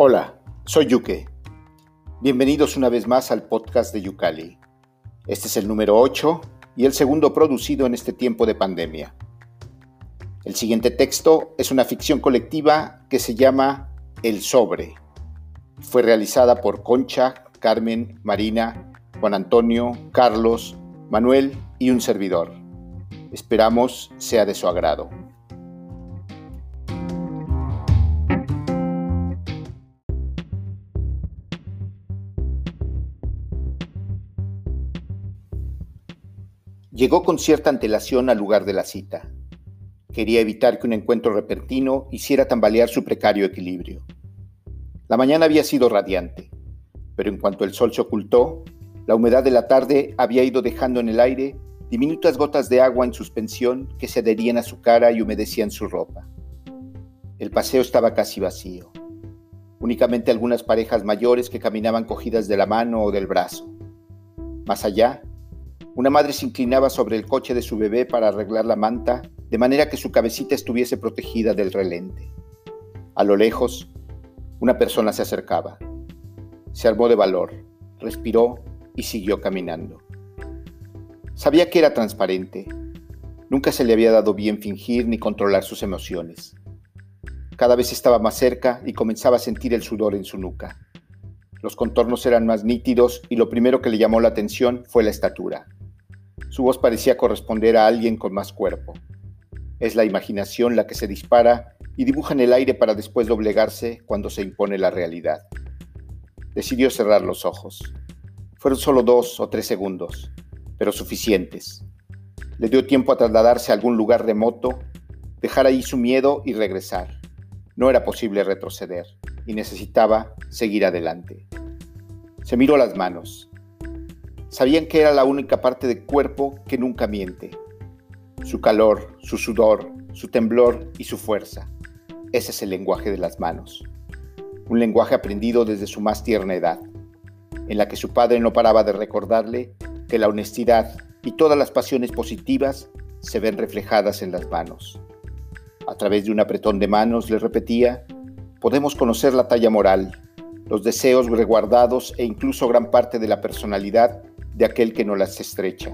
Hola, soy Yuke. Bienvenidos una vez más al podcast de Yucali. Este es el número 8 y el segundo producido en este tiempo de pandemia. El siguiente texto es una ficción colectiva que se llama El Sobre. Fue realizada por Concha, Carmen, Marina, Juan Antonio, Carlos, Manuel y un servidor. Esperamos sea de su agrado. Llegó con cierta antelación al lugar de la cita. Quería evitar que un encuentro repentino hiciera tambalear su precario equilibrio. La mañana había sido radiante, pero en cuanto el sol se ocultó, la humedad de la tarde había ido dejando en el aire diminutas gotas de agua en suspensión que se adherían a su cara y humedecían su ropa. El paseo estaba casi vacío. Únicamente algunas parejas mayores que caminaban cogidas de la mano o del brazo. Más allá, una madre se inclinaba sobre el coche de su bebé para arreglar la manta, de manera que su cabecita estuviese protegida del relente. A lo lejos, una persona se acercaba. Se armó de valor, respiró y siguió caminando. Sabía que era transparente. Nunca se le había dado bien fingir ni controlar sus emociones. Cada vez estaba más cerca y comenzaba a sentir el sudor en su nuca. Los contornos eran más nítidos y lo primero que le llamó la atención fue la estatura. Su voz parecía corresponder a alguien con más cuerpo. Es la imaginación la que se dispara y dibuja en el aire para después doblegarse cuando se impone la realidad. Decidió cerrar los ojos. Fueron solo dos o tres segundos, pero suficientes. Le dio tiempo a trasladarse a algún lugar remoto, dejar ahí su miedo y regresar. No era posible retroceder y necesitaba seguir adelante. Se miró las manos. Sabían que era la única parte del cuerpo que nunca miente. Su calor, su sudor, su temblor y su fuerza. Ese es el lenguaje de las manos. Un lenguaje aprendido desde su más tierna edad, en la que su padre no paraba de recordarle que la honestidad y todas las pasiones positivas se ven reflejadas en las manos. A través de un apretón de manos, le repetía, podemos conocer la talla moral, los deseos reguardados e incluso gran parte de la personalidad de aquel que no las estrecha.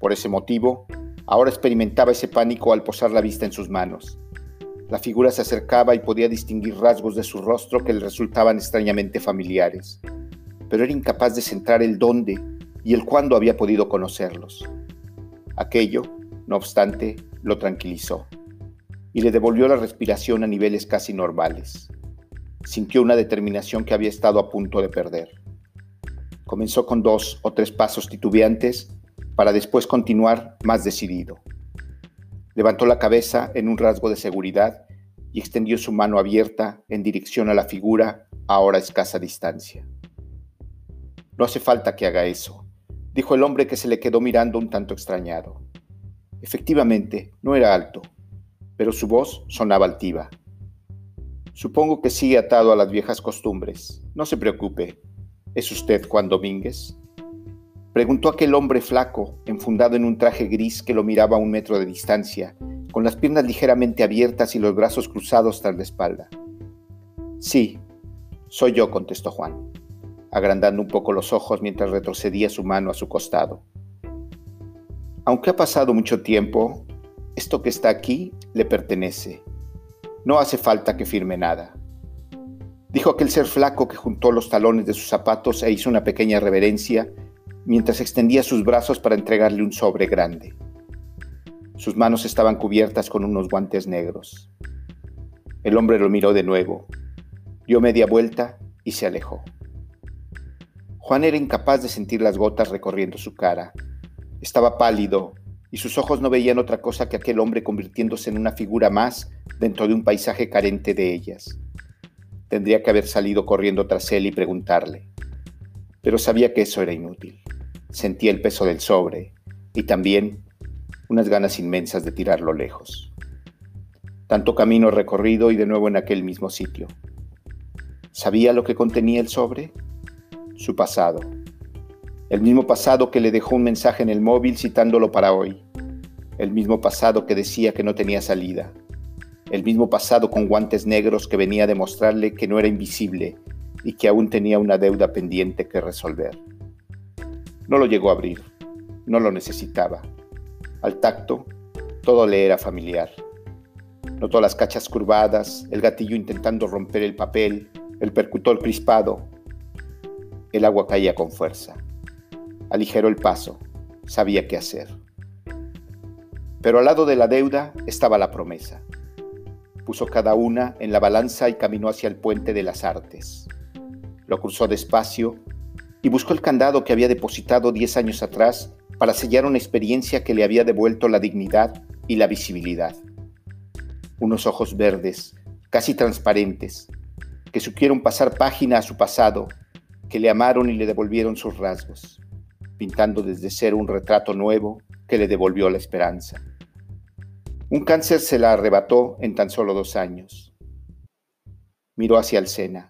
Por ese motivo, ahora experimentaba ese pánico al posar la vista en sus manos. La figura se acercaba y podía distinguir rasgos de su rostro que le resultaban extrañamente familiares, pero era incapaz de centrar el dónde y el cuándo había podido conocerlos. Aquello, no obstante, lo tranquilizó y le devolvió la respiración a niveles casi normales. Sintió una determinación que había estado a punto de perder. Comenzó con dos o tres pasos titubeantes para después continuar más decidido. Levantó la cabeza en un rasgo de seguridad y extendió su mano abierta en dirección a la figura a ahora escasa distancia. No hace falta que haga eso, dijo el hombre que se le quedó mirando un tanto extrañado. Efectivamente, no era alto, pero su voz sonaba altiva. Supongo que sigue atado a las viejas costumbres. No se preocupe, ¿Es usted Juan Domínguez? Preguntó aquel hombre flaco, enfundado en un traje gris que lo miraba a un metro de distancia, con las piernas ligeramente abiertas y los brazos cruzados tras la espalda. Sí, soy yo, contestó Juan, agrandando un poco los ojos mientras retrocedía su mano a su costado. Aunque ha pasado mucho tiempo, esto que está aquí le pertenece. No hace falta que firme nada dijo aquel ser flaco que juntó los talones de sus zapatos e hizo una pequeña reverencia mientras extendía sus brazos para entregarle un sobre grande. Sus manos estaban cubiertas con unos guantes negros. El hombre lo miró de nuevo, dio media vuelta y se alejó. Juan era incapaz de sentir las gotas recorriendo su cara. Estaba pálido y sus ojos no veían otra cosa que aquel hombre convirtiéndose en una figura más dentro de un paisaje carente de ellas. Tendría que haber salido corriendo tras él y preguntarle. Pero sabía que eso era inútil. Sentía el peso del sobre y también unas ganas inmensas de tirarlo lejos. Tanto camino recorrido y de nuevo en aquel mismo sitio. ¿Sabía lo que contenía el sobre? Su pasado. El mismo pasado que le dejó un mensaje en el móvil citándolo para hoy. El mismo pasado que decía que no tenía salida. El mismo pasado con guantes negros que venía a demostrarle que no era invisible y que aún tenía una deuda pendiente que resolver. No lo llegó a abrir, no lo necesitaba. Al tacto, todo le era familiar. Notó las cachas curvadas, el gatillo intentando romper el papel, el percutor crispado. El agua caía con fuerza. Aligeró el paso, sabía qué hacer. Pero al lado de la deuda estaba la promesa. Puso cada una en la balanza y caminó hacia el puente de las artes. Lo cruzó despacio y buscó el candado que había depositado diez años atrás para sellar una experiencia que le había devuelto la dignidad y la visibilidad. Unos ojos verdes, casi transparentes, que supieron pasar página a su pasado, que le amaron y le devolvieron sus rasgos, pintando desde cero un retrato nuevo que le devolvió la esperanza. Un cáncer se la arrebató en tan solo dos años. Miró hacia el Sena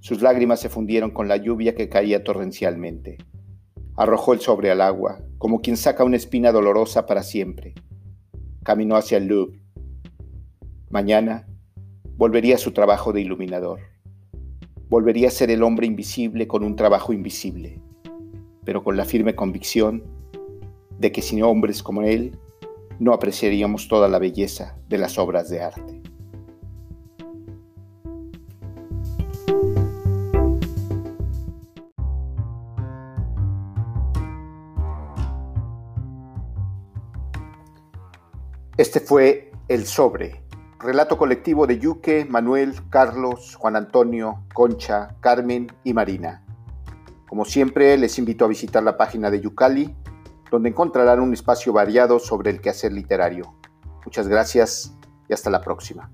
sus lágrimas se fundieron con la lluvia que caía torrencialmente. Arrojó el sobre al agua, como quien saca una espina dolorosa para siempre. Caminó hacia el Louvre. Mañana volvería a su trabajo de iluminador. Volvería a ser el hombre invisible con un trabajo invisible, pero con la firme convicción de que sin hombres como él no apreciaríamos toda la belleza de las obras de arte. Este fue El Sobre, relato colectivo de Yuque, Manuel, Carlos, Juan Antonio, Concha, Carmen y Marina. Como siempre, les invito a visitar la página de Yucali, donde encontrarán un espacio variado sobre el quehacer literario. Muchas gracias y hasta la próxima.